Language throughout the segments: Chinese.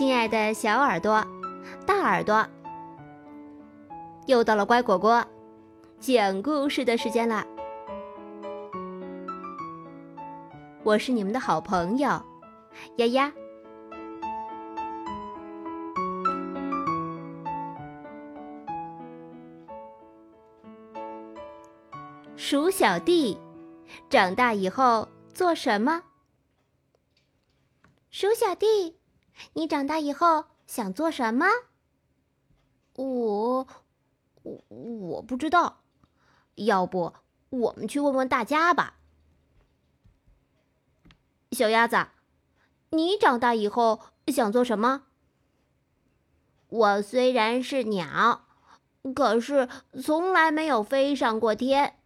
亲爱的小耳朵、大耳朵，又到了乖果果讲故事的时间啦！我是你们的好朋友丫丫。鼠小弟长大以后做什么？鼠小弟，你长大以后想做什么？我我我不知道，要不我们去问问大家吧。小鸭子，你长大以后想做什么？我虽然是鸟，可是从来没有飞上过天。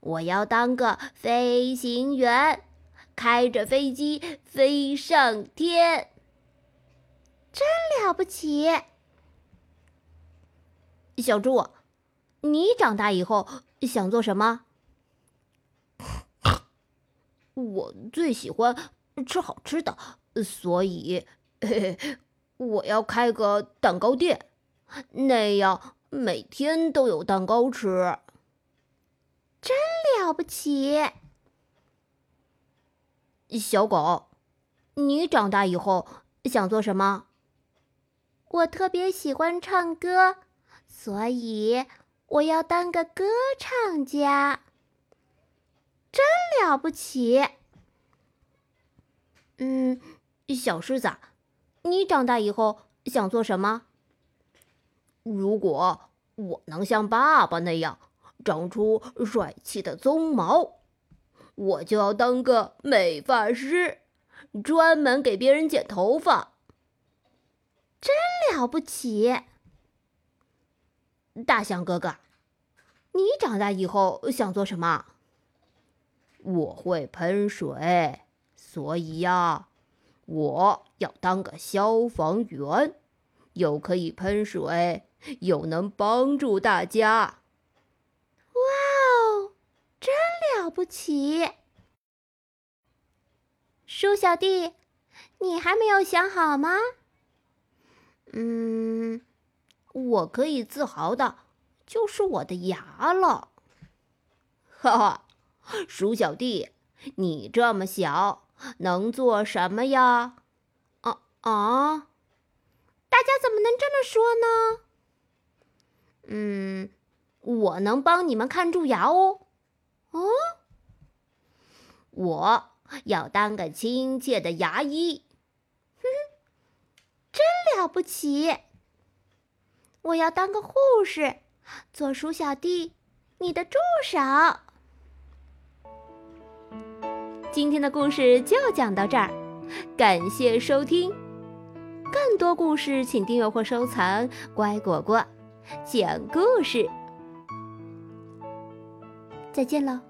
我要当个飞行员。开着飞机飞上天，真了不起！小猪，你长大以后想做什么？我最喜欢吃好吃的，所以嘿嘿，我要开个蛋糕店，那样每天都有蛋糕吃。真了不起！小狗，你长大以后想做什么？我特别喜欢唱歌，所以我要当个歌唱家。真了不起！嗯，小狮子，你长大以后想做什么？如果我能像爸爸那样长出帅气的鬃毛。我就要当个美发师，专门给别人剪头发。真了不起，大象哥哥，你长大以后想做什么？我会喷水，所以呀，我要当个消防员，又可以喷水，又能帮助大家。哇哦，真了不起，鼠小弟，你还没有想好吗？嗯，我可以自豪的，就是我的牙了。哈哈，鼠小弟，你这么小，能做什么呀？啊啊！大家怎么能这么说呢？嗯，我能帮你们看蛀牙哦。哦。我要当个亲切的牙医，了不起！我要当个护士，做鼠小弟你的助手。今天的故事就讲到这儿，感谢收听。更多故事请订阅或收藏“乖果果讲故事”。再见了。